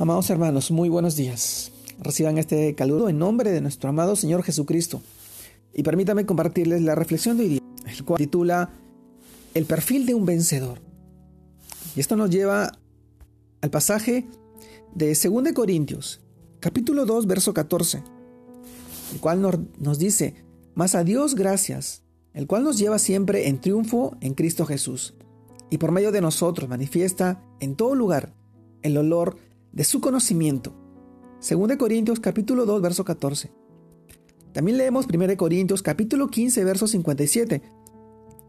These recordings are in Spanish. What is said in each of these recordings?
Amados hermanos, muy buenos días. Reciban este caludo en nombre de nuestro amado Señor Jesucristo. Y permítanme compartirles la reflexión de hoy día, el cual titula El perfil de un vencedor. Y esto nos lleva al pasaje de 2 Corintios, capítulo 2, verso 14, el cual nos dice, Mas a Dios gracias, el cual nos lleva siempre en triunfo en Cristo Jesús, y por medio de nosotros manifiesta en todo lugar el olor de su conocimiento. 2 Corintios capítulo 2 verso 14. También leemos 1 Corintios capítulo 15 verso 57,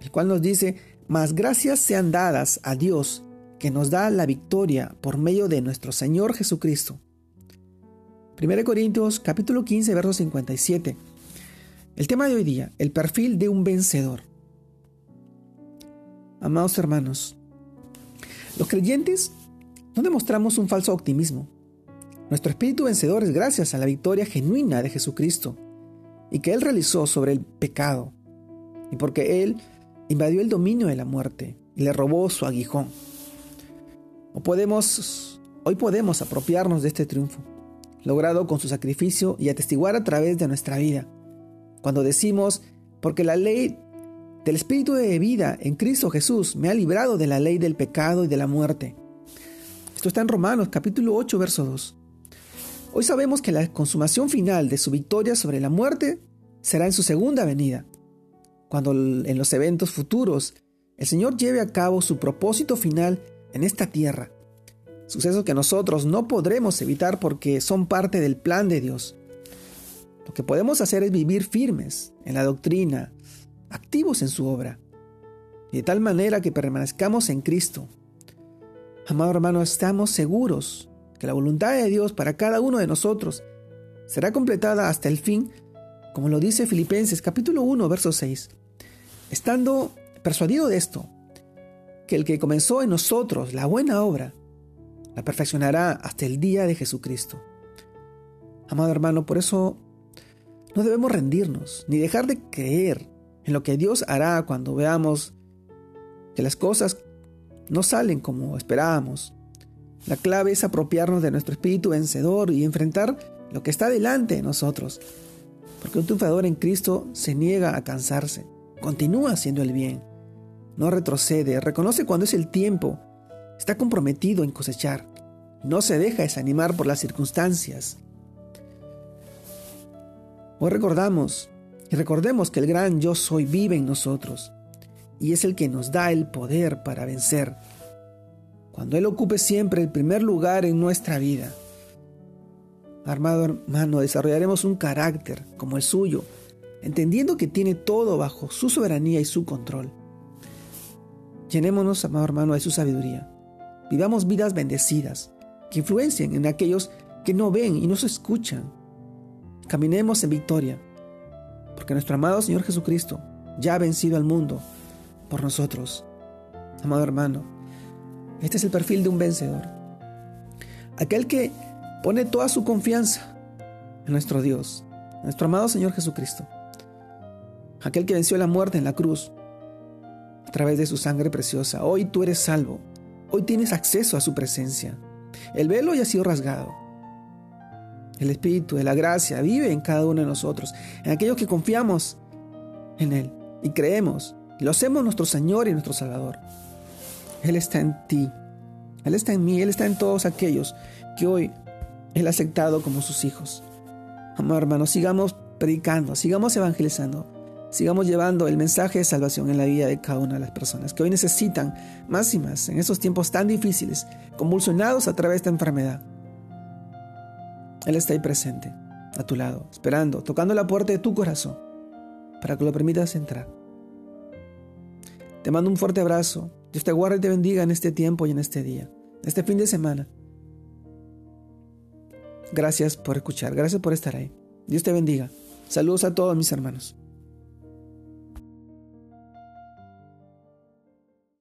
el cual nos dice, mas gracias sean dadas a Dios que nos da la victoria por medio de nuestro Señor Jesucristo. 1 Corintios capítulo 15 verso 57. El tema de hoy día, el perfil de un vencedor. Amados hermanos, los creyentes no demostramos un falso optimismo. Nuestro espíritu vencedor es gracias a la victoria genuina de Jesucristo y que Él realizó sobre el pecado, y porque Él invadió el dominio de la muerte y le robó su aguijón. Hoy podemos apropiarnos de este triunfo, logrado con su sacrificio y atestiguar a través de nuestra vida, cuando decimos, porque la ley del Espíritu de vida en Cristo Jesús me ha librado de la ley del pecado y de la muerte. Esto está en Romanos capítulo 8, verso 2. Hoy sabemos que la consumación final de su victoria sobre la muerte será en su segunda venida, cuando en los eventos futuros el Señor lleve a cabo su propósito final en esta tierra. Sucesos que nosotros no podremos evitar porque son parte del plan de Dios. Lo que podemos hacer es vivir firmes en la doctrina, activos en su obra, y de tal manera que permanezcamos en Cristo, Amado hermano, estamos seguros que la voluntad de Dios para cada uno de nosotros será completada hasta el fin, como lo dice Filipenses capítulo 1, verso 6. Estando persuadido de esto, que el que comenzó en nosotros la buena obra, la perfeccionará hasta el día de Jesucristo. Amado hermano, por eso no debemos rendirnos ni dejar de creer en lo que Dios hará cuando veamos que las cosas no salen como esperábamos. La clave es apropiarnos de nuestro espíritu vencedor y enfrentar lo que está delante de nosotros. Porque un triunfador en Cristo se niega a cansarse, continúa haciendo el bien, no retrocede, reconoce cuando es el tiempo, está comprometido en cosechar, no se deja desanimar por las circunstancias. Hoy recordamos y recordemos que el gran yo soy vive en nosotros y es el que nos da el poder para vencer. Cuando Él ocupe siempre el primer lugar en nuestra vida. Armado hermano, desarrollaremos un carácter como el suyo, entendiendo que tiene todo bajo su soberanía y su control. Llenémonos, amado hermano, de su sabiduría. Vivamos vidas bendecidas, que influencien en aquellos que no ven y no se escuchan. Caminemos en victoria, porque nuestro amado Señor Jesucristo ya ha vencido al mundo por nosotros. Amado hermano, este es el perfil de un vencedor. Aquel que pone toda su confianza en nuestro Dios, nuestro amado Señor Jesucristo. Aquel que venció la muerte en la cruz a través de su sangre preciosa. Hoy tú eres salvo. Hoy tienes acceso a su presencia. El velo ya ha sido rasgado. El Espíritu de la gracia vive en cada uno de nosotros, en aquellos que confiamos en Él y creemos lo hacemos nuestro Señor y nuestro Salvador. Él está en ti. Él está en mí. Él está en todos aquellos que hoy Él ha aceptado como sus hijos. Amado hermano, sigamos predicando, sigamos evangelizando, sigamos llevando el mensaje de salvación en la vida de cada una de las personas que hoy necesitan más y más en esos tiempos tan difíciles, convulsionados a través de esta enfermedad. Él está ahí presente, a tu lado, esperando, tocando la puerta de tu corazón, para que lo permitas entrar. Te mando un fuerte abrazo. Dios te guarde y te bendiga en este tiempo y en este día, este fin de semana. Gracias por escuchar, gracias por estar ahí. Dios te bendiga. Saludos a todos mis hermanos.